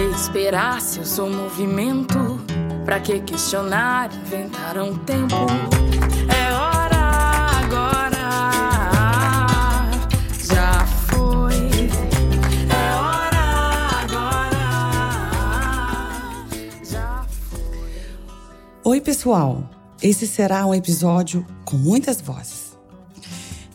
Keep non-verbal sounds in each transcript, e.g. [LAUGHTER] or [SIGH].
que esperar se eu sou movimento? Pra que questionar, inventar um tempo? É hora agora, já foi. É hora agora, já foi. Oi, pessoal! Esse será um episódio com muitas vozes.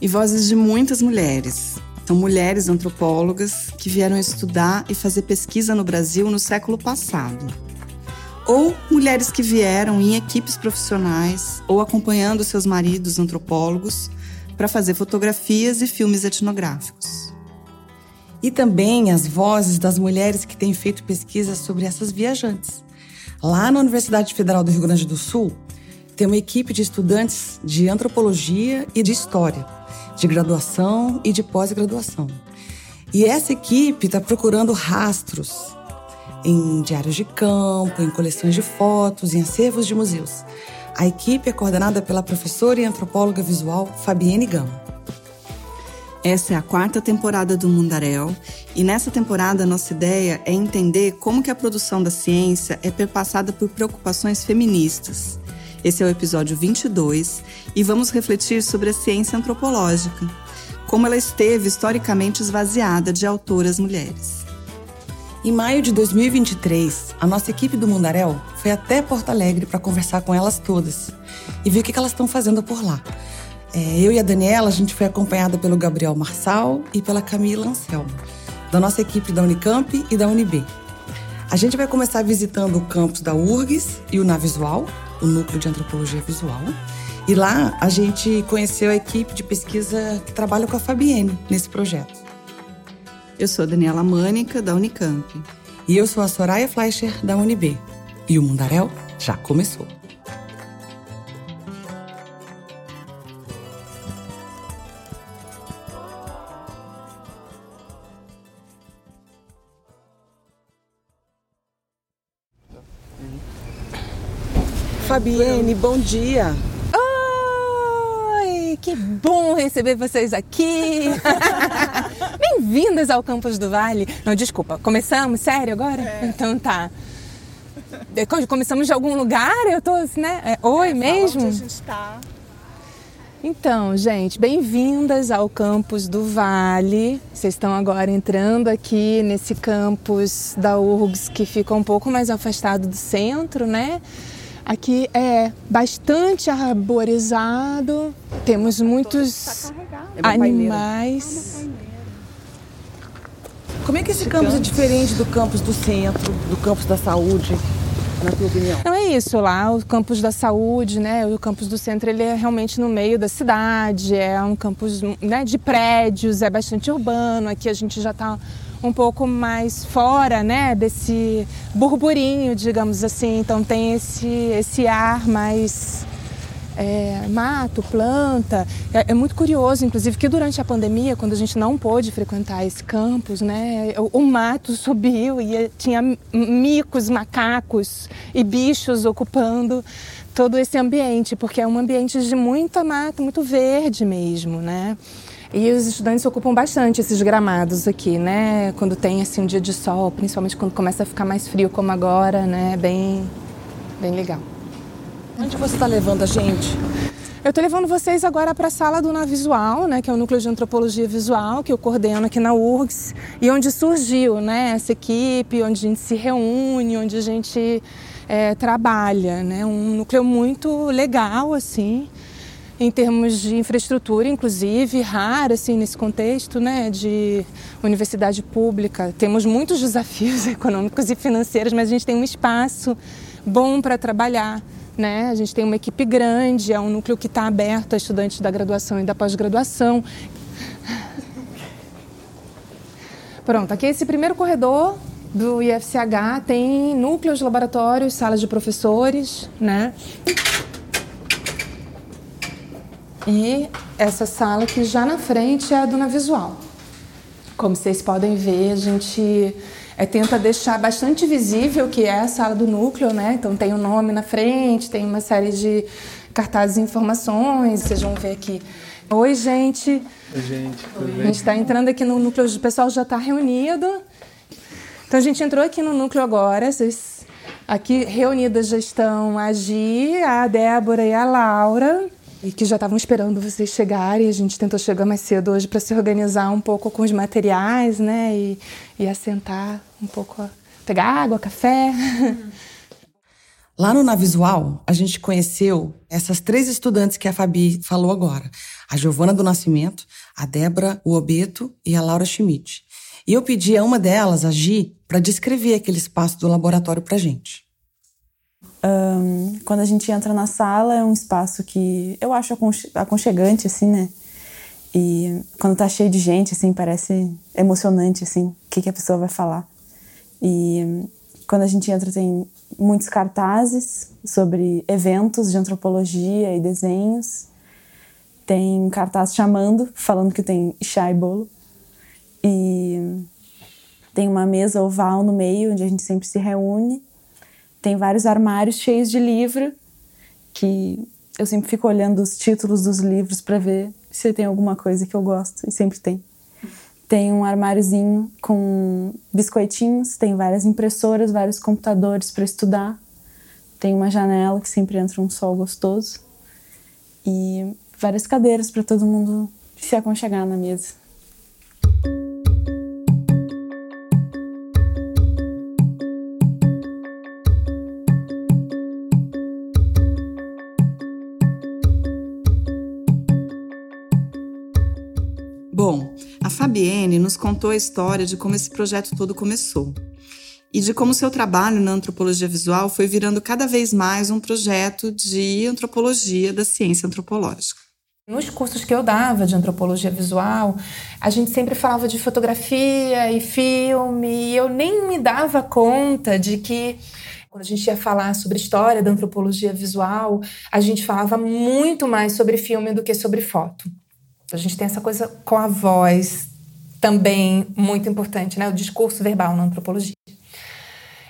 E vozes de muitas mulheres. São mulheres antropólogas que vieram estudar e fazer pesquisa no Brasil no século passado. Ou mulheres que vieram em equipes profissionais ou acompanhando seus maridos antropólogos para fazer fotografias e filmes etnográficos. E também as vozes das mulheres que têm feito pesquisa sobre essas viajantes. Lá na Universidade Federal do Rio Grande do Sul, tem uma equipe de estudantes de antropologia e de história de graduação e de pós-graduação. E essa equipe está procurando rastros em diários de campo, em coleções de fotos, em acervos de museus. A equipe é coordenada pela professora e antropóloga visual Fabienne Gama. Essa é a quarta temporada do Mundaréu e nessa temporada nossa ideia é entender como que a produção da ciência é perpassada por preocupações feministas esse é o episódio 22 e vamos refletir sobre a ciência antropológica, como ela esteve historicamente esvaziada de autoras mulheres. Em maio de 2023, a nossa equipe do Mundaréu foi até Porto Alegre para conversar com elas todas e ver o que elas estão fazendo por lá. É, eu e a Daniela, a gente foi acompanhada pelo Gabriel Marçal e pela Camila Anselmo, da nossa equipe da Unicamp e da Unib. A gente vai começar visitando o campus da URGS e o Navisual, o Núcleo de Antropologia Visual. E lá a gente conheceu a equipe de pesquisa que trabalha com a Fabienne nesse projeto. Eu sou a Daniela Mânica, da Unicamp. E eu sou a Soraya Fleischer, da UNB. E o Mundaréu já começou. Fabienne, bom dia. Que bom receber vocês aqui. [LAUGHS] Bem-vindas ao Campus do Vale. Não, desculpa, começamos? Sério agora? É. Então tá. Começamos de algum lugar? Eu tô assim, né? É, oi é, mesmo? Onde a gente tá. Então, gente, bem-vindas ao campus do Vale. Vocês estão agora entrando aqui nesse campus da URGS que fica um pouco mais afastado do centro, né? Aqui é bastante arborizado, temos muitos tá animais. Como é que esse campus é diferente do campus do centro, do campus da saúde, na tua opinião? Não é isso lá, o campus da saúde, né? O campus do centro ele é realmente no meio da cidade, é um campus né, de prédios, é bastante urbano. Aqui a gente já está um pouco mais fora, né, desse burburinho, digamos assim. Então tem esse, esse ar mais é, mato, planta. É, é, muito curioso, inclusive, que durante a pandemia, quando a gente não pôde frequentar esse campus, né, o, o mato [LAUGHS] subiu e tinha micos, macacos e bichos ocupando todo esse ambiente, porque é um ambiente de muita mata, muito verde mesmo, né? E os estudantes ocupam bastante esses gramados aqui, né? Quando tem assim um dia de sol, principalmente quando começa a ficar mais frio como agora, né? Bem, bem legal. Onde você está levando a gente? Eu estou levando vocês agora para a sala do Navisual, né, que é o núcleo de antropologia visual que eu coordeno aqui na URGS e onde surgiu, né, essa equipe, onde a gente se reúne, onde a gente é, trabalha, né, um núcleo muito legal assim em termos de infraestrutura, inclusive, raro assim, nesse contexto né, de universidade pública. Temos muitos desafios [LAUGHS] econômicos e financeiros, mas a gente tem um espaço bom para trabalhar. Né? A gente tem uma equipe grande, é um núcleo que está aberto a estudantes da graduação e da pós-graduação. Pronto, aqui esse primeiro corredor do IFCH tem núcleos, laboratórios, salas de professores, né? E essa sala que já na frente é a Duna Visual. Como vocês podem ver, a gente é, tenta deixar bastante visível que é a sala do núcleo, né? Então tem o nome na frente, tem uma série de cartazes e informações. Vocês vão ver aqui. Oi, gente. Oi, gente. Tudo bem? A gente está entrando aqui no núcleo, o pessoal já está reunido. Então a gente entrou aqui no núcleo agora, vocês aqui reunidas já estão a Gi, a Débora e a Laura, e que já estavam esperando vocês chegarem. A gente tentou chegar mais cedo hoje para se organizar um pouco com os materiais, né? E, e assentar um pouco, pegar água, café. Lá no Navisual, a gente conheceu essas três estudantes que a Fabi falou agora. A Giovana do Nascimento, a Débora Uobeto e a Laura Schmidt. E eu pedi a uma delas, a Gi, para descrever aquele espaço do laboratório para gente. Um, quando a gente entra na sala, é um espaço que eu acho aconchegante, assim, né? E quando tá cheio de gente, assim, parece emocionante, assim, o que, que a pessoa vai falar. E quando a gente entra, tem muitos cartazes sobre eventos de antropologia e desenhos. Tem cartaz chamando, falando que tem chá e bolo. E tem uma mesa oval no meio, onde a gente sempre se reúne. Tem vários armários cheios de livro, que eu sempre fico olhando os títulos dos livros para ver se tem alguma coisa que eu gosto, e sempre tem. Tem um armáriozinho com biscoitinhos, tem várias impressoras, vários computadores para estudar. Tem uma janela que sempre entra um sol gostoso. E várias cadeiras para todo mundo se aconchegar na mesa. Nos contou a história de como esse projeto todo começou e de como seu trabalho na antropologia visual foi virando cada vez mais um projeto de antropologia da ciência antropológica. Nos cursos que eu dava de antropologia visual, a gente sempre falava de fotografia e filme, e eu nem me dava conta de que quando a gente ia falar sobre história da antropologia visual, a gente falava muito mais sobre filme do que sobre foto. A gente tem essa coisa com a voz também muito importante, né? O discurso verbal na antropologia.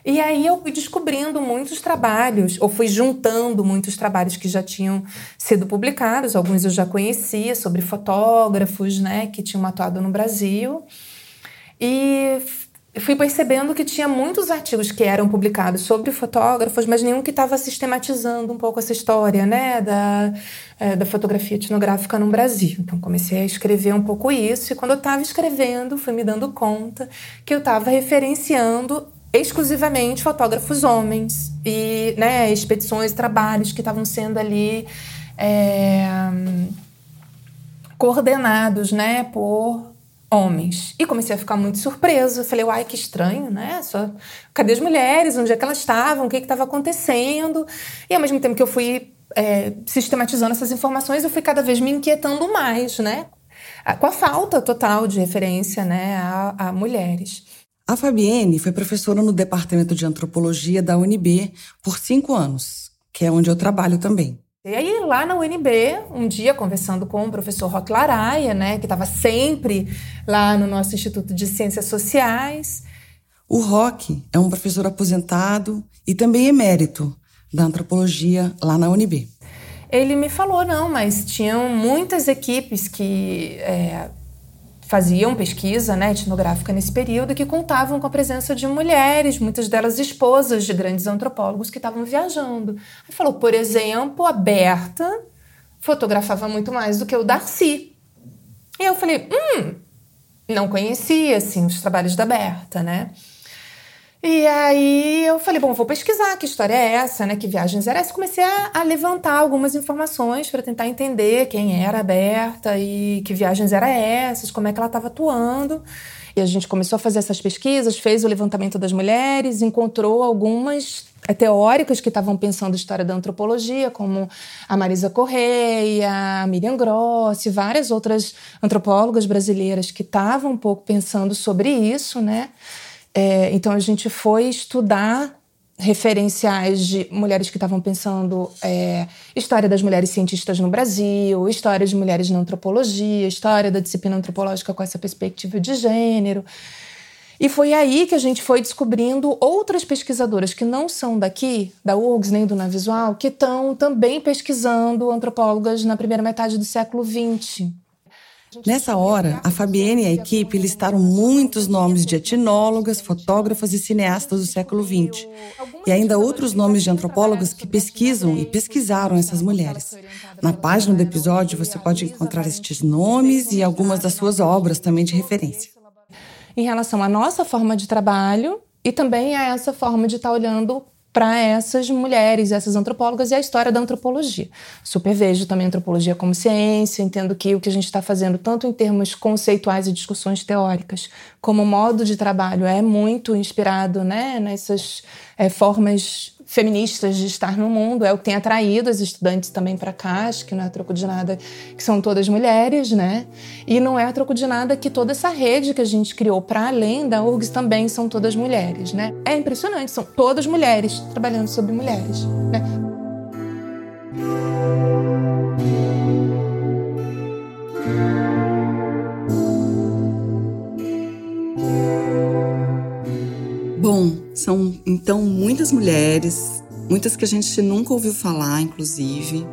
E aí eu fui descobrindo muitos trabalhos, ou fui juntando muitos trabalhos que já tinham sido publicados, alguns eu já conhecia, sobre fotógrafos, né, que tinham atuado no Brasil. E fui percebendo que tinha muitos artigos que eram publicados sobre fotógrafos, mas nenhum que estava sistematizando um pouco essa história, né, da, é, da fotografia etnográfica no Brasil. Então comecei a escrever um pouco isso e quando eu estava escrevendo, fui me dando conta que eu estava referenciando exclusivamente fotógrafos homens e, né, expedições, trabalhos que estavam sendo ali é, coordenados, né, por homens. E comecei a ficar muito surpresa. Falei, uai, que estranho, né? Só... Cadê as mulheres? Onde é que elas estavam? O que estava acontecendo? E ao mesmo tempo que eu fui é, sistematizando essas informações, eu fui cada vez me inquietando mais, né? Com a falta total de referência né, a, a mulheres. A Fabienne foi professora no Departamento de Antropologia da UNB por cinco anos, que é onde eu trabalho também. E aí, lá na UNB, um dia, conversando com o professor Roque Laraia, né, que estava sempre lá no nosso Instituto de Ciências Sociais. O Roque é um professor aposentado e também emérito da antropologia lá na UNB. Ele me falou, não, mas tinham muitas equipes que é, faziam pesquisa né, etnográfica nesse período que contavam com a presença de mulheres, muitas delas esposas de grandes antropólogos que estavam viajando. Ele falou, por exemplo, a Berta fotografava muito mais do que o Darcy. E eu falei, hum, não conhecia assim os trabalhos da Berta, né? E aí eu falei, bom, vou pesquisar que história é essa, né? Que viagens era essa? Comecei a, a levantar algumas informações para tentar entender quem era a Berta e que viagens eram essas, como é que ela estava atuando. E a gente começou a fazer essas pesquisas, fez o levantamento das mulheres, encontrou algumas é, teóricas que estavam pensando história da antropologia, como a Marisa Correia, a Miriam Grossi, várias outras antropólogas brasileiras que estavam um pouco pensando sobre isso, né? É, então a gente foi estudar referenciais de mulheres que estavam pensando é, história das mulheres cientistas no Brasil, história de mulheres na antropologia, história da disciplina antropológica com essa perspectiva de gênero. E foi aí que a gente foi descobrindo outras pesquisadoras que não são daqui, da URGS nem do Navisual, que estão também pesquisando antropólogas na primeira metade do século XX Nessa hora, a Fabienne e a equipe listaram muitos nomes de etnólogas, fotógrafas e cineastas do século XX, e ainda outros nomes de antropólogas que pesquisam e pesquisaram essas mulheres. Na página do episódio você pode encontrar estes nomes e algumas das suas obras também de referência. Em relação à nossa forma de trabalho e também a essa forma de estar olhando para essas mulheres, essas antropólogas e a história da antropologia. Super vejo também antropologia como ciência, entendo que o que a gente está fazendo, tanto em termos conceituais e discussões teóricas, como modo de trabalho, é muito inspirado né, nessas é, formas feministas de estar no mundo, é o que tem atraído as estudantes também para cá, acho que não é troco de nada que são todas mulheres, né? E não é troco de nada que toda essa rede que a gente criou para além da URGS também são todas mulheres, né? É impressionante, são todas mulheres trabalhando sobre mulheres, né? Bom, são então muitas mulheres, muitas que a gente nunca ouviu falar, inclusive,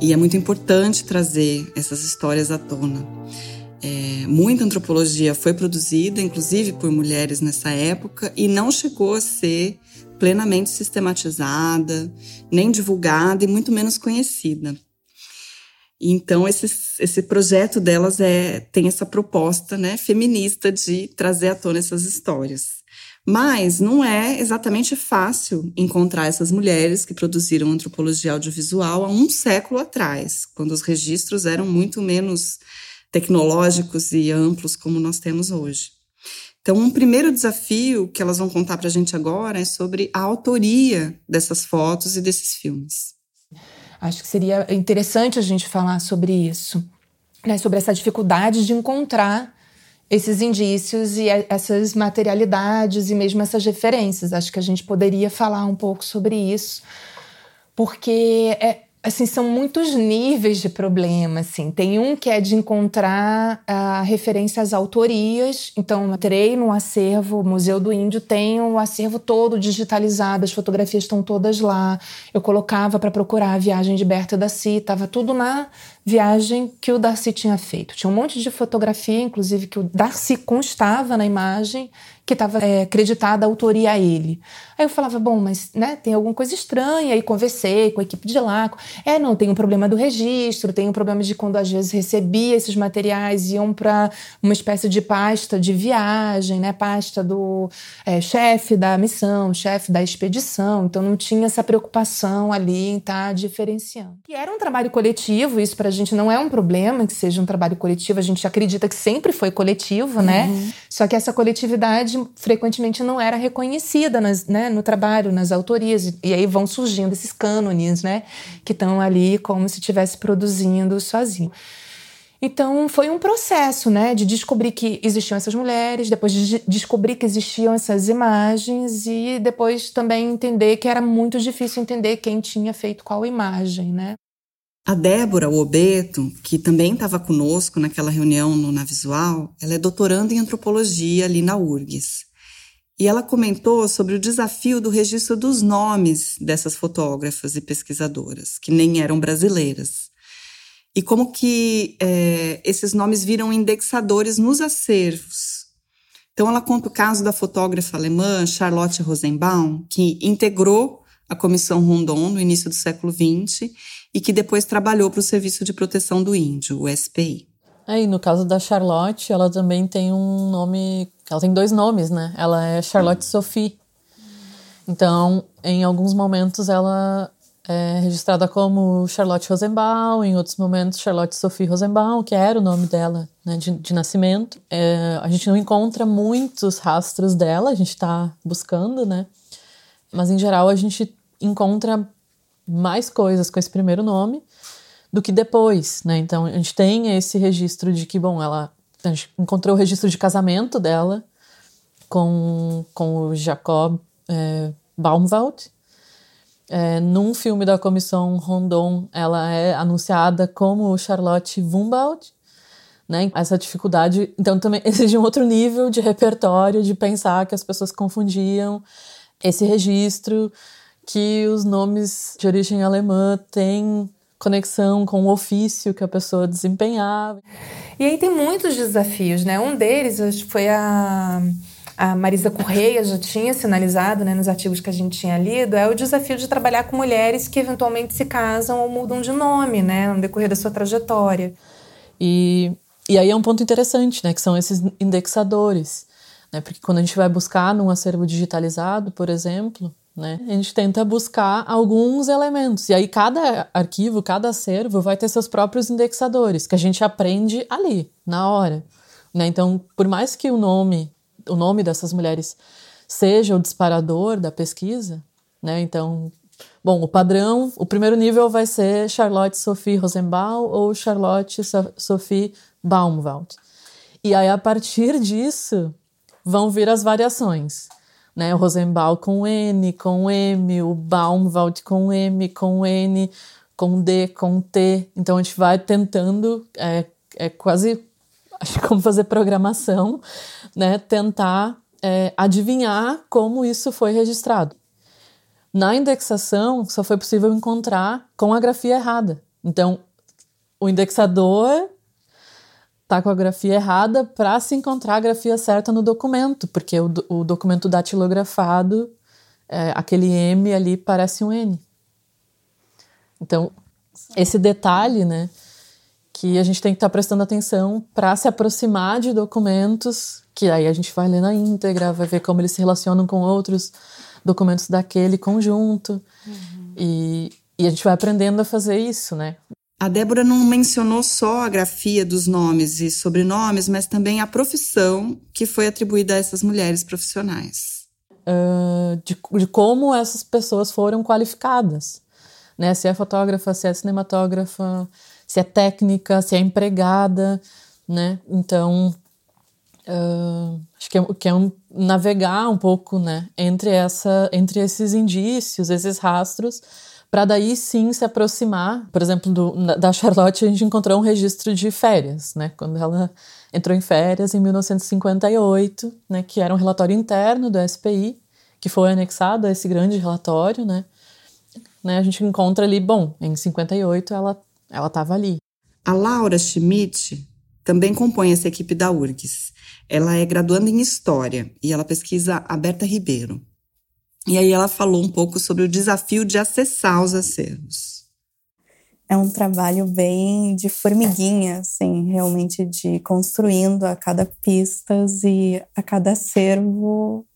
e é muito importante trazer essas histórias à tona. É, muita antropologia foi produzida, inclusive por mulheres nessa época, e não chegou a ser plenamente sistematizada, nem divulgada e muito menos conhecida. Então, esse, esse projeto delas é, tem essa proposta né, feminista de trazer à tona essas histórias. Mas não é exatamente fácil encontrar essas mulheres que produziram antropologia audiovisual há um século atrás, quando os registros eram muito menos tecnológicos e amplos como nós temos hoje. Então, um primeiro desafio que elas vão contar para a gente agora é sobre a autoria dessas fotos e desses filmes. Acho que seria interessante a gente falar sobre isso, né? sobre essa dificuldade de encontrar esses indícios e essas materialidades e mesmo essas referências. Acho que a gente poderia falar um pouco sobre isso, porque é, assim, são muitos níveis de problema, assim. Tem um que é de encontrar uh, referência às autorias. Então, entrei no acervo, o Museu do Índio tem o acervo todo digitalizado, as fotografias estão todas lá. Eu colocava para procurar a viagem de Berta Darcy, estava tudo na viagem que o Darcy tinha feito. Tinha um monte de fotografia, inclusive, que o Darcy constava na imagem, que estava é, acreditada a autoria a ele. Aí eu falava, bom, mas né, tem alguma coisa estranha. Aí conversei com a equipe de lá. É, não, tem um problema do registro, tem um problema de quando às vezes recebia esses materiais, iam para uma espécie de pasta de viagem, né? Pasta do é, chefe da missão, chefe da expedição. Então não tinha essa preocupação ali em estar tá diferenciando. E era um trabalho coletivo, isso para gente não é um problema que seja um trabalho coletivo, a gente acredita que sempre foi coletivo, né? Uhum. Só que essa coletividade frequentemente não era reconhecida nas, né? Né, no trabalho, nas autorias. E aí vão surgindo esses cânones, né? Que estão ali como se estivesse produzindo sozinho. Então foi um processo, né, de descobrir que existiam essas mulheres, depois de descobrir que existiam essas imagens e depois também entender que era muito difícil entender quem tinha feito qual imagem, né? A Débora Obeto, que também estava conosco naquela reunião no Navisual, ela é doutoranda em antropologia ali na URGS. E ela comentou sobre o desafio do registro dos nomes dessas fotógrafas e pesquisadoras, que nem eram brasileiras. E como que é, esses nomes viram indexadores nos acervos. Então, ela conta o caso da fotógrafa alemã Charlotte Rosenbaum, que integrou a Comissão Rondon no início do século XX e que depois trabalhou para o Serviço de Proteção do Índio, o SPI. Aí, no caso da Charlotte, ela também tem um nome. Ela tem dois nomes, né? Ela é Charlotte Sophie. Então, em alguns momentos, ela é registrada como Charlotte Rosenbaum, em outros momentos, Charlotte Sophie Rosenbaum, que era o nome dela né, de, de nascimento. É, a gente não encontra muitos rastros dela, a gente está buscando, né? Mas, em geral, a gente encontra mais coisas com esse primeiro nome do que depois, né? Então a gente tem esse registro de que, bom, ela a gente encontrou o registro de casamento dela com, com o Jacob é, Baumwald. É, num filme da Comissão Rondon, ela é anunciada como Charlotte Wumbaud, né? Essa dificuldade, então também [LAUGHS] exige um outro nível de repertório, de pensar que as pessoas confundiam esse registro, que os nomes de origem alemã têm conexão com o ofício que a pessoa desempenhava. E aí tem muitos desafios, né? Um deles acho que foi a a Marisa Correia já tinha sinalizado né, nos artigos que a gente tinha lido, é o desafio de trabalhar com mulheres que eventualmente se casam ou mudam de nome né, no decorrer da sua trajetória. E, e aí é um ponto interessante, né, que são esses indexadores. Né, porque quando a gente vai buscar num acervo digitalizado, por exemplo, né? A gente tenta buscar alguns elementos. E aí cada arquivo, cada acervo vai ter seus próprios indexadores, que a gente aprende ali, na hora. Né? Então, por mais que o nome, o nome dessas mulheres seja o disparador da pesquisa, né? Então, bom, o padrão, o primeiro nível vai ser Charlotte Sophie Rosenbaum ou Charlotte Sophie Baumwald. E aí, a partir disso, vão vir as variações né? O Rosenbaum com N, com M, o Baumwald com M, com N, com D, com T. Então a gente vai tentando, é, é quase [LAUGHS] acho como fazer programação, né? Tentar é, adivinhar como isso foi registrado. Na indexação, só foi possível encontrar com a grafia errada. Então, o indexador tá com a grafia errada para se encontrar a grafia certa no documento, porque o, o documento datilografado, é, aquele M ali parece um N. Então, esse detalhe, né, que a gente tem que estar tá prestando atenção para se aproximar de documentos, que aí a gente vai ler na íntegra, vai ver como eles se relacionam com outros documentos daquele conjunto. Uhum. E, e a gente vai aprendendo a fazer isso, né? A Débora não mencionou só a grafia dos nomes e sobrenomes, mas também a profissão que foi atribuída a essas mulheres profissionais. Uh, de, de, como essas pessoas foram qualificadas. Né? Se é fotógrafa, se é cinematógrafa, se é técnica, se é empregada. Né? Então, uh, acho que é, que é um, navegar um pouco né? entre, essa, entre esses indícios, esses rastros para daí sim se aproximar. Por exemplo, do, da Charlotte, a gente encontrou um registro de férias, né? Quando ela entrou em férias em 1958, né? Que era um relatório interno do SPI, que foi anexado a esse grande relatório, né? né? A gente encontra ali, bom, em 58 ela ela estava ali. A Laura Schmidt também compõe essa equipe da URGS. Ela é graduanda em História e ela pesquisa a Berta Ribeiro. E aí ela falou um pouco sobre o desafio de acessar os acervos. É um trabalho bem de formiguinha, assim, realmente de construindo a cada pistas e a cada acervo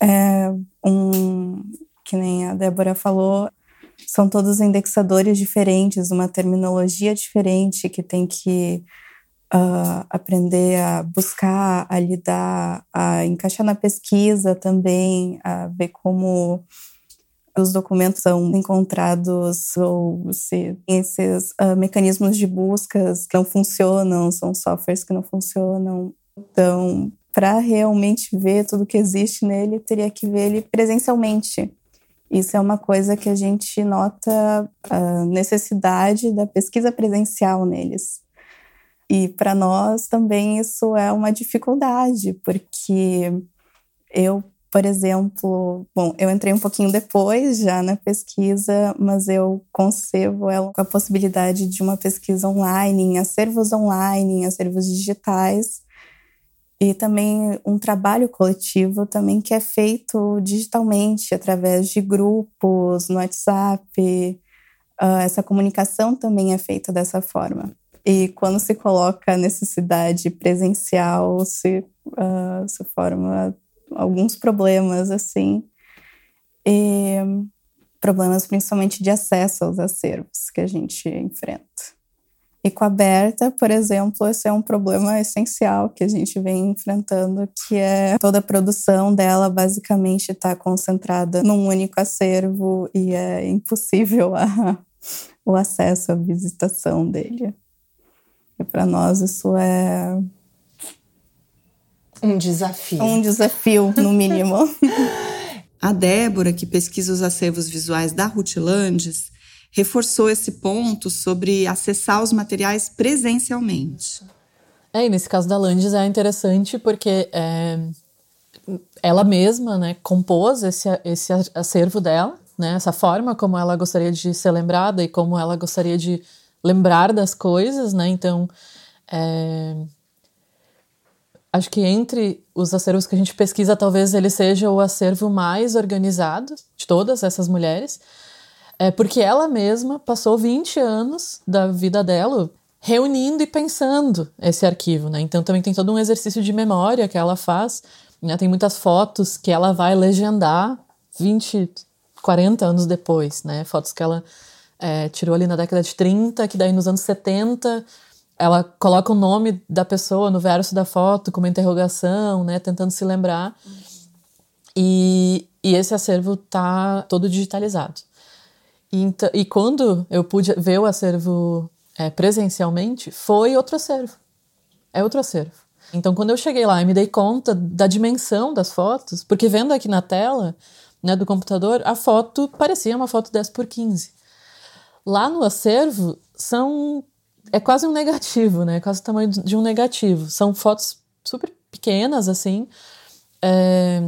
é um que nem a Débora falou, são todos indexadores diferentes, uma terminologia diferente que tem que uh, aprender a buscar, a lidar, a encaixar na pesquisa também, a ver como os documentos são encontrados ou se esses uh, mecanismos de buscas não funcionam, são softwares que não funcionam. Então, para realmente ver tudo que existe nele, teria que ver ele presencialmente. Isso é uma coisa que a gente nota a necessidade da pesquisa presencial neles. E para nós também isso é uma dificuldade, porque eu, por exemplo, bom, eu entrei um pouquinho depois já na pesquisa, mas eu concebo ela com a possibilidade de uma pesquisa online, em acervos online, em acervos digitais, e também um trabalho coletivo também que é feito digitalmente através de grupos no WhatsApp. Uh, essa comunicação também é feita dessa forma. E quando se coloca a necessidade presencial, se, uh, se forma alguns problemas, assim. E problemas principalmente de acesso aos acervos que a gente enfrenta. E com a Berta, por exemplo, esse é um problema essencial que a gente vem enfrentando, que é toda a produção dela basicamente está concentrada num único acervo e é impossível [LAUGHS] a, o acesso à visitação dele. Para nós isso é um desafio. Um desafio, no mínimo. [LAUGHS] A Débora, que pesquisa os acervos visuais da Rutilandes, reforçou esse ponto sobre acessar os materiais presencialmente. É, e nesse caso da Landes é interessante porque é, ela mesma né, compôs esse, esse acervo dela, né? Essa forma como ela gostaria de ser lembrada e como ela gostaria de lembrar das coisas, né? Então, é... acho que entre os acervos que a gente pesquisa, talvez ele seja o acervo mais organizado de todas essas mulheres, é porque ela mesma passou 20 anos da vida dela reunindo e pensando esse arquivo, né? Então também tem todo um exercício de memória que ela faz, né? Tem muitas fotos que ela vai legendar 20, 40 anos depois, né? Fotos que ela é, tirou ali na década de 30, que daí nos anos 70 ela coloca o nome da pessoa no verso da foto com uma interrogação, né? Tentando se lembrar. E, e esse acervo tá todo digitalizado. E, e quando eu pude ver o acervo é, presencialmente, foi outro acervo. É outro acervo. Então, quando eu cheguei lá e me dei conta da dimensão das fotos, porque vendo aqui na tela né, do computador, a foto parecia uma foto 10 por 15. Lá no acervo, são é quase um negativo, né? É quase o tamanho de um negativo. São fotos super pequenas, assim. É,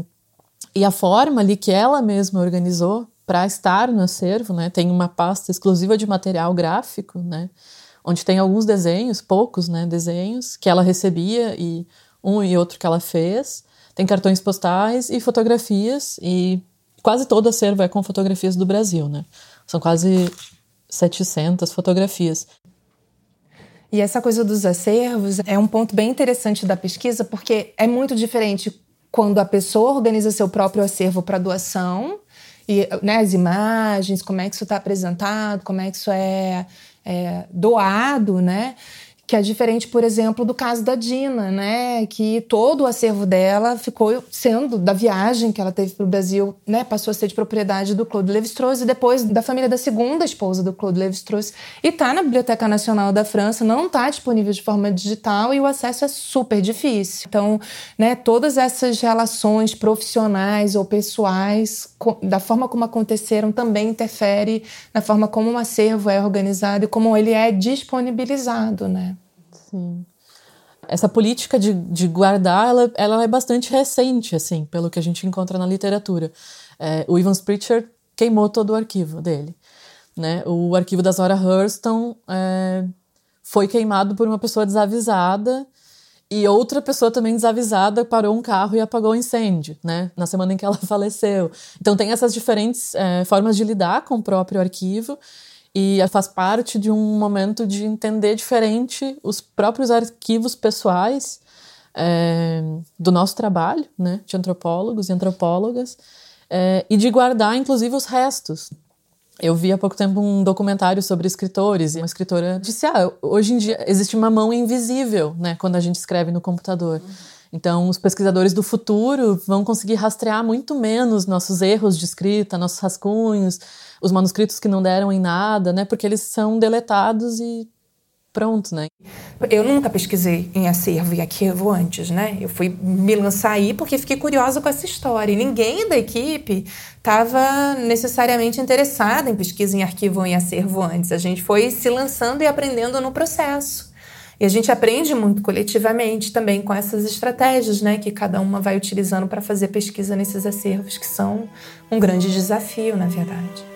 e a forma ali que ela mesma organizou para estar no acervo, né? Tem uma pasta exclusiva de material gráfico, né? Onde tem alguns desenhos, poucos, né? Desenhos que ela recebia e um e outro que ela fez. Tem cartões postais e fotografias e quase todo acervo é com fotografias do Brasil, né? São quase 700 fotografias. E essa coisa dos acervos é um ponto bem interessante da pesquisa, porque é muito diferente quando a pessoa organiza seu próprio acervo para doação e né, as imagens, como é que isso está apresentado, como é que isso é, é doado, né? Que é diferente, por exemplo, do caso da Dina, né? Que todo o acervo dela ficou sendo da viagem que ela teve para o Brasil, né? Passou a ser de propriedade do Claude Lévi-Strauss e depois da família da segunda esposa do Claude Lévi-Strauss e está na Biblioteca Nacional da França, não está disponível de forma digital e o acesso é super difícil. Então, né? Todas essas relações profissionais ou pessoais, da forma como aconteceram, também interfere na forma como o acervo é organizado e como ele é disponibilizado, né? Sim. Essa política de, de guardar, ela, ela é bastante recente, assim, pelo que a gente encontra na literatura. É, o Ivan Pritchard queimou todo o arquivo dele. Né? O arquivo da Zora Hurston é, foi queimado por uma pessoa desavisada e outra pessoa também desavisada parou um carro e apagou o incêndio, né? Na semana em que ela [LAUGHS] faleceu. Então tem essas diferentes é, formas de lidar com o próprio arquivo e faz parte de um momento de entender diferente os próprios arquivos pessoais é, do nosso trabalho, né, de antropólogos e antropólogas, é, e de guardar, inclusive, os restos. Eu vi há pouco tempo um documentário sobre escritores e uma escritora disse: ah, hoje em dia existe uma mão invisível, né, quando a gente escreve no computador. Então, os pesquisadores do futuro vão conseguir rastrear muito menos nossos erros de escrita, nossos rascunhos, os manuscritos que não deram em nada, né? Porque eles são deletados e pronto, né? Eu nunca pesquisei em acervo e arquivo antes, né? Eu fui me lançar aí porque fiquei curiosa com essa história. E ninguém da equipe estava necessariamente interessada em pesquisa em arquivo ou em acervo antes. A gente foi se lançando e aprendendo no processo. E a gente aprende muito coletivamente também com essas estratégias, né, que cada uma vai utilizando para fazer pesquisa nesses acervos, que são um grande desafio, na verdade.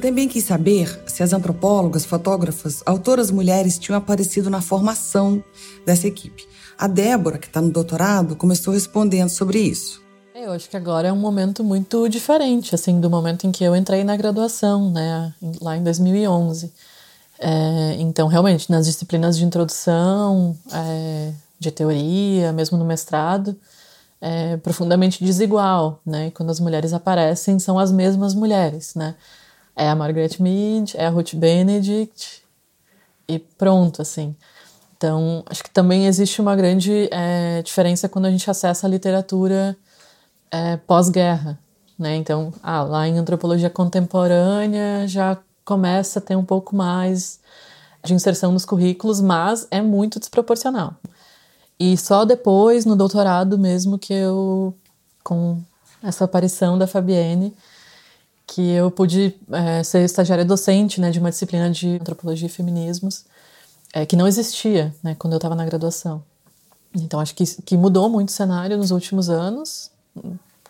também quis saber se as antropólogas, fotógrafas, autoras mulheres tinham aparecido na formação dessa equipe. A Débora, que está no doutorado, começou respondendo sobre isso. É, eu acho que agora é um momento muito diferente, assim, do momento em que eu entrei na graduação, né, lá em 2011. É, então, realmente, nas disciplinas de introdução, é, de teoria, mesmo no mestrado, é profundamente desigual, né? E quando as mulheres aparecem, são as mesmas mulheres, né? É a Margaret Mead, é a Ruth Benedict e pronto, assim. Então, acho que também existe uma grande é, diferença quando a gente acessa a literatura é, pós-guerra, né? Então, ah, lá em antropologia contemporânea já começa a ter um pouco mais de inserção nos currículos, mas é muito desproporcional. E só depois, no doutorado mesmo, que eu, com essa aparição da Fabienne, que eu pude é, ser estagiária docente né, de uma disciplina de antropologia e feminismos, é, que não existia né, quando eu estava na graduação. Então acho que, que mudou muito o cenário nos últimos anos,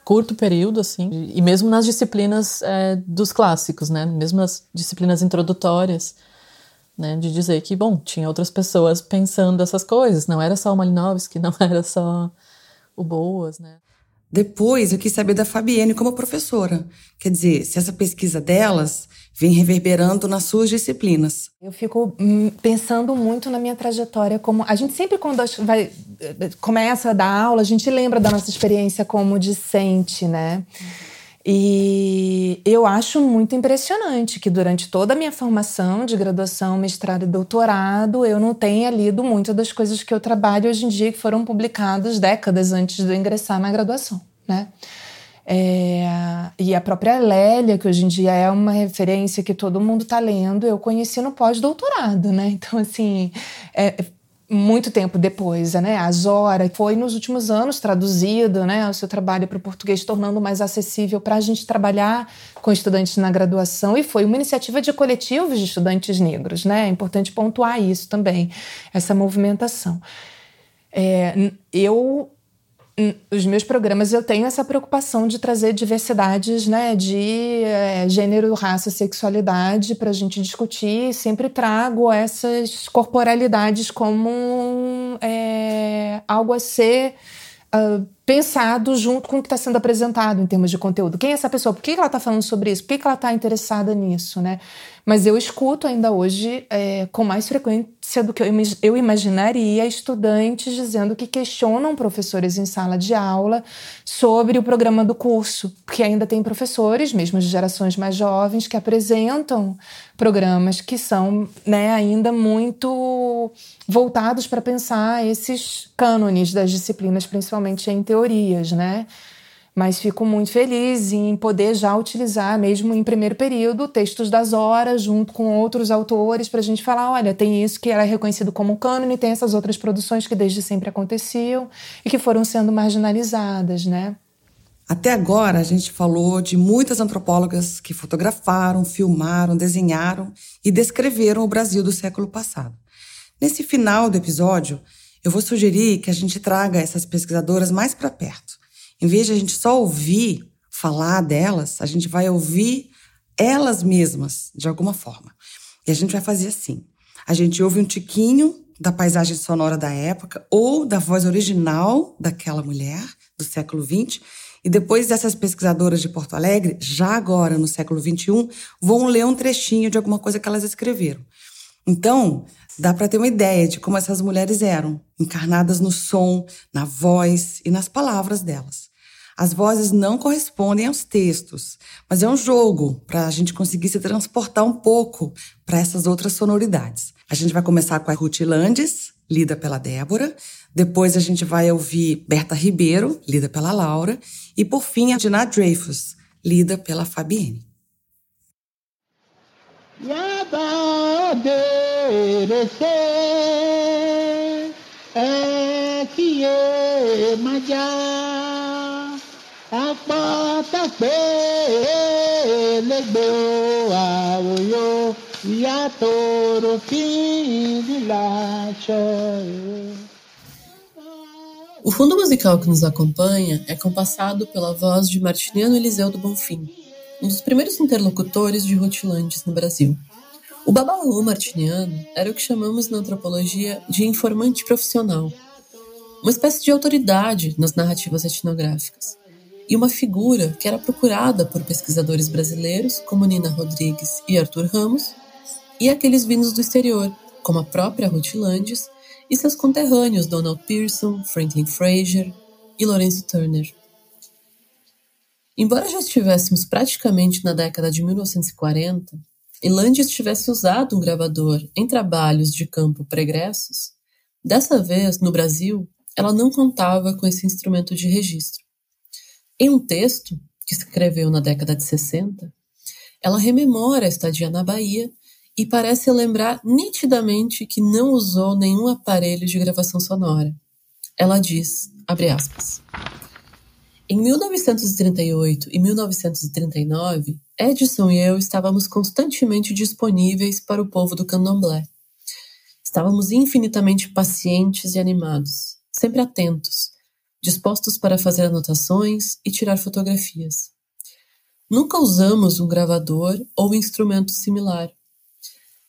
curto período, assim, e mesmo nas disciplinas é, dos clássicos, né, mesmo nas disciplinas introdutórias, né, de dizer que, bom, tinha outras pessoas pensando essas coisas, não era só o Malinowski, [LAUGHS] não era só o Boas, né. Depois eu quis saber da Fabienne como professora. Quer dizer, se essa pesquisa delas vem reverberando nas suas disciplinas. Eu fico hum, pensando muito na minha trajetória como a gente sempre quando vai começa a dar aula, a gente lembra da nossa experiência como discente, né? E eu acho muito impressionante que durante toda a minha formação de graduação, mestrado e doutorado, eu não tenha lido muitas das coisas que eu trabalho hoje em dia que foram publicadas décadas antes de eu ingressar na graduação, né? É, e a própria Lélia, que hoje em dia é uma referência que todo mundo está lendo, eu conheci no pós-doutorado, né? Então, assim, é, muito tempo depois, né? A Zora foi nos últimos anos traduzido, né? O seu trabalho para o português, tornando mais acessível para a gente trabalhar com estudantes na graduação e foi uma iniciativa de coletivos de estudantes negros, né? É importante pontuar isso também, essa movimentação. É, eu os meus programas eu tenho essa preocupação de trazer diversidades né, de é, gênero, raça, sexualidade para a gente discutir. Sempre trago essas corporalidades como é, algo a ser uh, pensado junto com o que está sendo apresentado em termos de conteúdo. Quem é essa pessoa? Por que ela está falando sobre isso? Por que ela está interessada nisso? Né? Mas eu escuto ainda hoje, é, com mais frequência do que eu imaginaria, estudantes dizendo que questionam professores em sala de aula sobre o programa do curso, porque ainda tem professores, mesmo de gerações mais jovens, que apresentam programas que são né, ainda muito voltados para pensar esses cânones das disciplinas, principalmente em teorias, né? Mas fico muito feliz em poder já utilizar, mesmo em primeiro período, textos das horas, junto com outros autores, para a gente falar: olha, tem isso que era reconhecido como cânone, tem essas outras produções que desde sempre aconteciam e que foram sendo marginalizadas, né? Até agora, a gente falou de muitas antropólogas que fotografaram, filmaram, desenharam e descreveram o Brasil do século passado. Nesse final do episódio, eu vou sugerir que a gente traga essas pesquisadoras mais para perto em vez de a gente só ouvir falar delas, a gente vai ouvir elas mesmas, de alguma forma. E a gente vai fazer assim: a gente ouve um tiquinho da paisagem sonora da época ou da voz original daquela mulher do século XX. E depois dessas pesquisadoras de Porto Alegre, já agora no século XXI, vão ler um trechinho de alguma coisa que elas escreveram. Então, dá para ter uma ideia de como essas mulheres eram, encarnadas no som, na voz e nas palavras delas. As vozes não correspondem aos textos, mas é um jogo para a gente conseguir se transportar um pouco para essas outras sonoridades. A gente vai começar com a Ruth Landes, lida pela Débora. Depois a gente vai ouvir Berta Ribeiro, lida pela Laura. E por fim, a Dina Dreyfus, lida pela Fabienne. É que é o fundo musical que nos acompanha é compassado pela voz de Martiniano Eliseu do Bonfim, um dos primeiros interlocutores de Rutilandes no Brasil. O babalu martiniano era o que chamamos na antropologia de informante profissional, uma espécie de autoridade nas narrativas etnográficas e uma figura que era procurada por pesquisadores brasileiros como Nina Rodrigues e Arthur Ramos, e aqueles vindos do exterior, como a própria Ruth Landes e seus conterrâneos Donald Pearson, Franklin Fraser e Lorenzo Turner. Embora já estivéssemos praticamente na década de 1940 e Landes tivesse usado um gravador em trabalhos de campo pregressos, dessa vez, no Brasil, ela não contava com esse instrumento de registro. Em um texto que escreveu na década de 60, ela rememora a estadia na Bahia e parece lembrar nitidamente que não usou nenhum aparelho de gravação sonora. Ela diz, abre aspas, Em 1938 e 1939, Edison e eu estávamos constantemente disponíveis para o povo do candomblé. Estávamos infinitamente pacientes e animados, sempre atentos, dispostos para fazer anotações e tirar fotografias. Nunca usamos um gravador ou instrumento similar.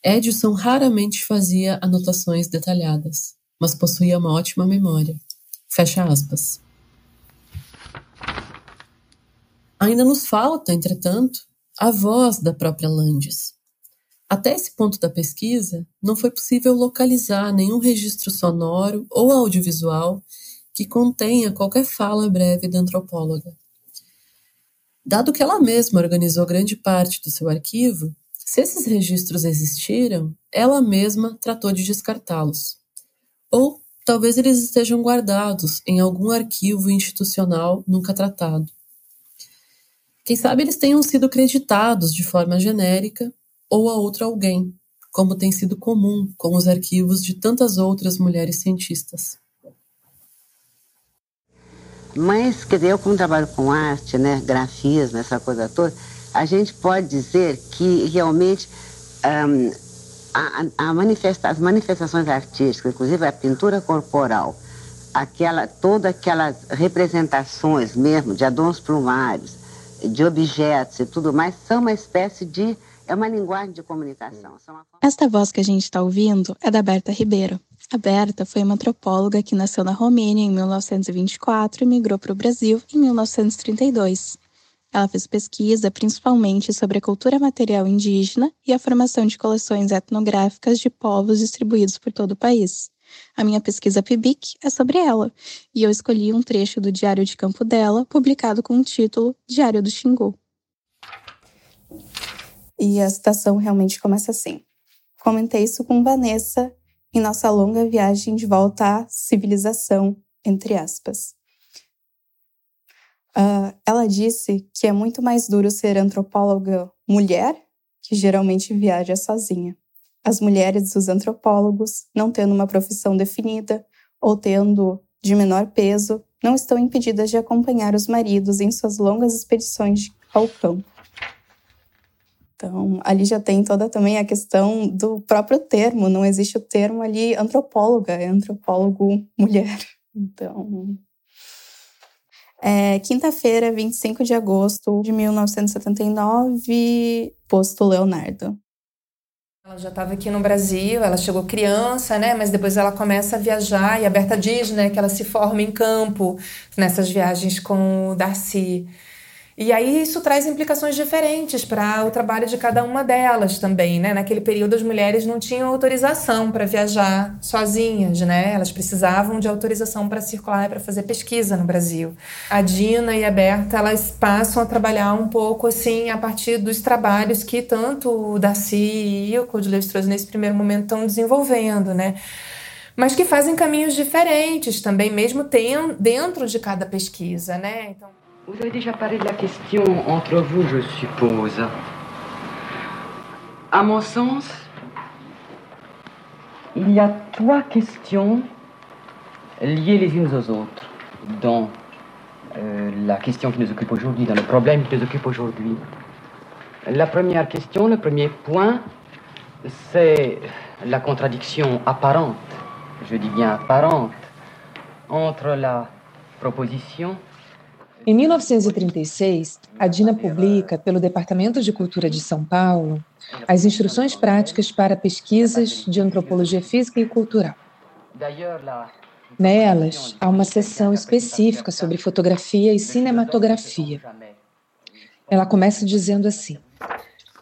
Edison raramente fazia anotações detalhadas, mas possuía uma ótima memória. Fecha aspas. Ainda nos falta, entretanto, a voz da própria Landes. Até esse ponto da pesquisa, não foi possível localizar nenhum registro sonoro ou audiovisual que contenha qualquer fala breve da antropóloga. Dado que ela mesma organizou grande parte do seu arquivo, se esses registros existiram, ela mesma tratou de descartá-los. Ou talvez eles estejam guardados em algum arquivo institucional nunca tratado. Quem sabe eles tenham sido creditados de forma genérica ou a outro alguém, como tem sido comum com os arquivos de tantas outras mulheres cientistas. Mas, quer dizer, eu como trabalho com arte, né, grafismo, essa coisa toda, a gente pode dizer que realmente um, a, a manifesta, as manifestações artísticas, inclusive a pintura corporal, aquela, todas aquelas representações mesmo de adornos plumários, de objetos e tudo mais, são uma espécie de. É uma linguagem de comunicação. Uma... Esta voz que a gente está ouvindo é da Berta Ribeiro. A Berta foi uma antropóloga que nasceu na Romênia em 1924 e migrou para o Brasil em 1932. Ela fez pesquisa principalmente sobre a cultura material indígena e a formação de coleções etnográficas de povos distribuídos por todo o país. A minha pesquisa PIBIC é sobre ela, e eu escolhi um trecho do diário de campo dela, publicado com o título Diário do Xingu. E a citação realmente começa assim. Comentei isso com Vanessa em nossa longa viagem de volta à civilização, entre aspas. Uh, ela disse que é muito mais duro ser antropóloga mulher, que geralmente viaja sozinha as mulheres dos antropólogos, não tendo uma profissão definida ou tendo de menor peso, não estão impedidas de acompanhar os maridos em suas longas expedições ao campo. Então, ali já tem toda também a questão do próprio termo, não existe o termo ali antropóloga, é antropólogo mulher. Então, é, quinta-feira, 25 de agosto de 1979, posto Leonardo. Ela já estava aqui no Brasil, ela chegou criança, né? Mas depois ela começa a viajar e a Berta diz, né, que ela se forma em campo nessas viagens com o Darcy. E aí isso traz implicações diferentes para o trabalho de cada uma delas também, né? Naquele período as mulheres não tinham autorização para viajar sozinhas, né? Elas precisavam de autorização para circular e para fazer pesquisa no Brasil. A Dina e a Berta, elas passam a trabalhar um pouco assim a partir dos trabalhos que tanto o Darcy e o Claude Lévi-Strauss nesse primeiro momento estão desenvolvendo, né? Mas que fazem caminhos diferentes também, mesmo dentro de cada pesquisa, né? Então Vous avez déjà parlé de la question entre vous, je suppose. À mon sens, il y a trois questions liées les unes aux autres dans euh, la question qui nous occupe aujourd'hui, dans le problème qui nous occupe aujourd'hui. La première question, le premier point, c'est la contradiction apparente, je dis bien apparente, entre la proposition Em 1936, a DINA publica, pelo Departamento de Cultura de São Paulo, as instruções práticas para pesquisas de antropologia física e cultural. Nelas, há uma seção específica sobre fotografia e cinematografia. Ela começa dizendo assim: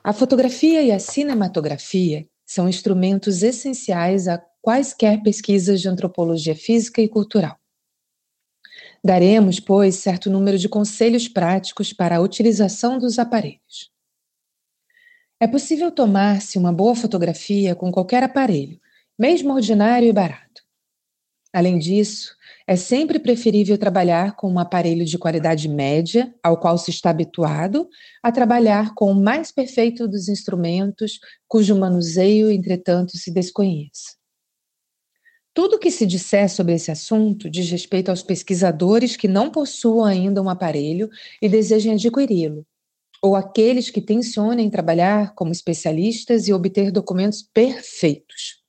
A fotografia e a cinematografia são instrumentos essenciais a quaisquer pesquisas de antropologia física e cultural. Daremos, pois, certo número de conselhos práticos para a utilização dos aparelhos. É possível tomar-se uma boa fotografia com qualquer aparelho, mesmo ordinário e barato. Além disso, é sempre preferível trabalhar com um aparelho de qualidade média, ao qual se está habituado, a trabalhar com o mais perfeito dos instrumentos, cujo manuseio, entretanto, se desconheça. Tudo que se disser sobre esse assunto diz respeito aos pesquisadores que não possuam ainda um aparelho e desejem adquiri-lo, ou aqueles que tensionem trabalhar como especialistas e obter documentos perfeitos.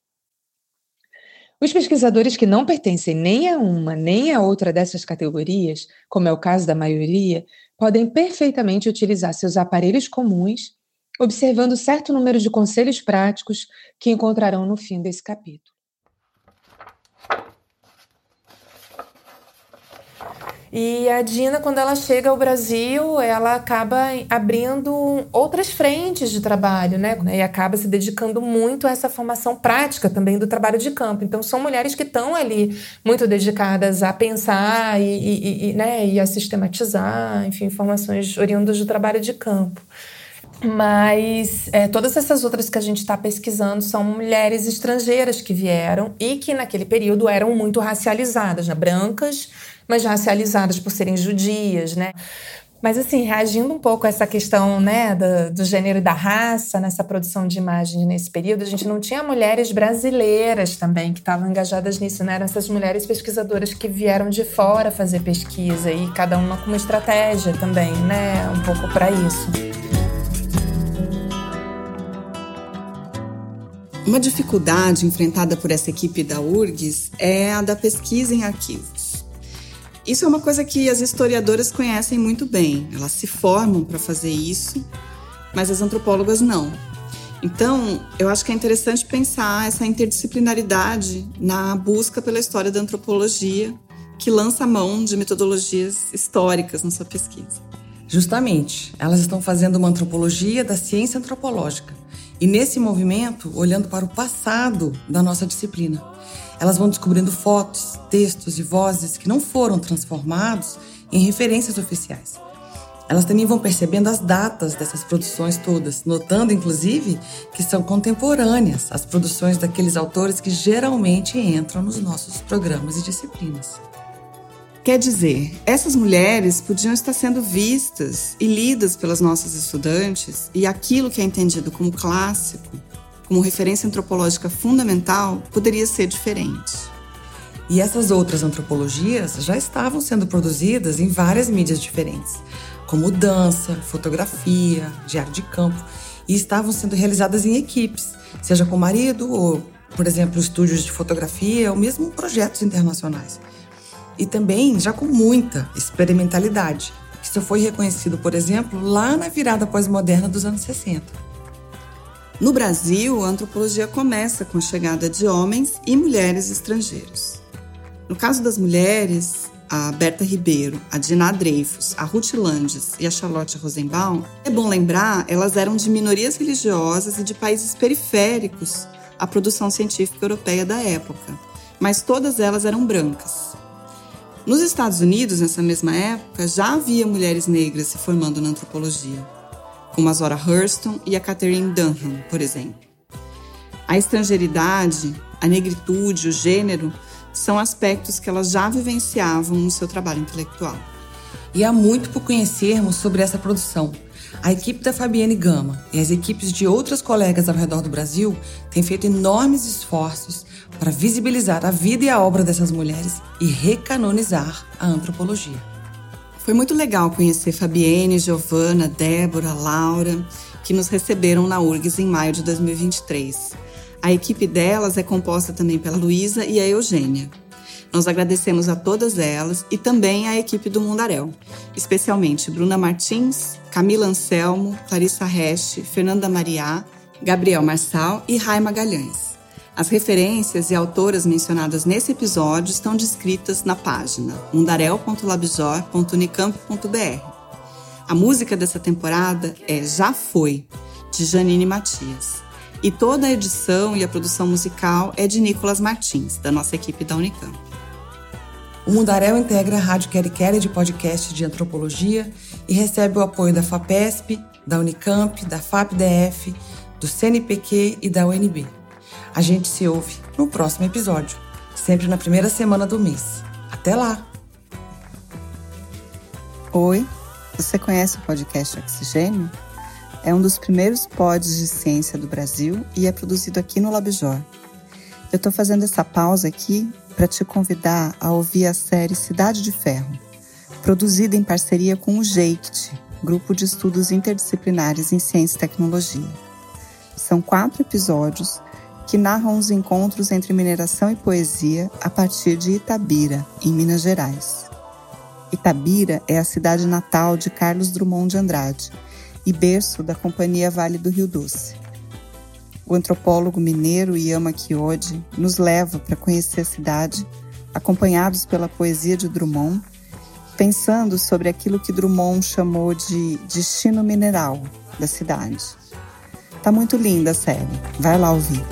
Os pesquisadores que não pertencem nem a uma nem a outra dessas categorias, como é o caso da maioria, podem perfeitamente utilizar seus aparelhos comuns, observando certo número de conselhos práticos que encontrarão no fim desse capítulo. E a Dina, quando ela chega ao Brasil, ela acaba abrindo outras frentes de trabalho, né? E acaba se dedicando muito a essa formação prática também do trabalho de campo. Então, são mulheres que estão ali muito dedicadas a pensar e, e, e, né? e a sistematizar, enfim, informações oriundas do trabalho de campo. Mas é, todas essas outras que a gente está pesquisando são mulheres estrangeiras que vieram e que naquele período eram muito racializadas, né? brancas, mas racializadas por serem judias, né? Mas assim, reagindo um pouco a essa questão né, do, do, gênero e da raça nessa produção de imagens nesse período, a gente não tinha mulheres brasileiras também que estavam engajadas nisso, né? Eram essas mulheres pesquisadoras que vieram de fora fazer pesquisa e cada uma com uma estratégia também, né? Um pouco para isso. Uma dificuldade enfrentada por essa equipe da URGS é a da pesquisa em arquivos. Isso é uma coisa que as historiadoras conhecem muito bem, elas se formam para fazer isso, mas as antropólogas não. Então, eu acho que é interessante pensar essa interdisciplinaridade na busca pela história da antropologia, que lança a mão de metodologias históricas na sua pesquisa. Justamente, elas estão fazendo uma antropologia da ciência antropológica e nesse movimento, olhando para o passado da nossa disciplina, elas vão descobrindo fotos, textos e vozes que não foram transformados em referências oficiais. Elas também vão percebendo as datas dessas produções todas, notando inclusive que são contemporâneas às produções daqueles autores que geralmente entram nos nossos programas e disciplinas. Quer dizer, essas mulheres podiam estar sendo vistas e lidas pelas nossas estudantes, e aquilo que é entendido como clássico, como referência antropológica fundamental, poderia ser diferente. E essas outras antropologias já estavam sendo produzidas em várias mídias diferentes, como dança, fotografia, diário de campo, e estavam sendo realizadas em equipes, seja com marido ou, por exemplo, estúdios de fotografia ou mesmo projetos internacionais e também já com muita experimentalidade, que só foi reconhecido, por exemplo, lá na virada pós-moderna dos anos 60. No Brasil, a antropologia começa com a chegada de homens e mulheres estrangeiros. No caso das mulheres, a Berta Ribeiro, a Dina Dreyfus, a Ruth Landes e a Charlotte Rosenbaum, é bom lembrar, elas eram de minorias religiosas e de países periféricos à produção científica europeia da época, mas todas elas eram brancas. Nos Estados Unidos, nessa mesma época, já havia mulheres negras se formando na antropologia, como a Zora Hurston e a Catherine Dunham, por exemplo. A estrangeiridade, a negritude, o gênero são aspectos que elas já vivenciavam no seu trabalho intelectual. E há muito por conhecermos sobre essa produção. A equipe da Fabienne Gama e as equipes de outras colegas ao redor do Brasil têm feito enormes esforços para visibilizar a vida e a obra dessas mulheres e recanonizar a antropologia. Foi muito legal conhecer Fabienne, Giovana, Débora, Laura, que nos receberam na URGS em maio de 2023. A equipe delas é composta também pela Luísa e a Eugênia. Nós agradecemos a todas elas e também à equipe do Mundaréu, especialmente Bruna Martins, Camila Anselmo, Clarissa Reste, Fernanda Mariá, Gabriel Marçal e Rai Magalhães. As referências e autoras mencionadas nesse episódio estão descritas na página mundarel.labjor.unicamp.br. A música dessa temporada é Já Foi, de Janine Matias. E toda a edição e a produção musical é de Nicolas Martins, da nossa equipe da Unicamp. O Mundarel integra a Rádio Quere de podcast de antropologia e recebe o apoio da FAPESP, da Unicamp, da FAPDF, do CNPq e da UNB. A gente se ouve no próximo episódio, sempre na primeira semana do mês. Até lá! Oi, você conhece o podcast Oxigênio? É um dos primeiros pods de ciência do Brasil e é produzido aqui no Labjor. Eu estou fazendo essa pausa aqui para te convidar a ouvir a série Cidade de Ferro, produzida em parceria com o JEICT, Grupo de Estudos Interdisciplinares em Ciência e Tecnologia. São quatro episódios que narram os encontros entre mineração e poesia a partir de Itabira, em Minas Gerais. Itabira é a cidade natal de Carlos Drummond de Andrade e berço da Companhia Vale do Rio Doce. O antropólogo mineiro Yama Kiodi nos leva para conhecer a cidade, acompanhados pela poesia de Drummond, pensando sobre aquilo que Drummond chamou de destino mineral da cidade. Tá muito linda a série, vai lá ouvir.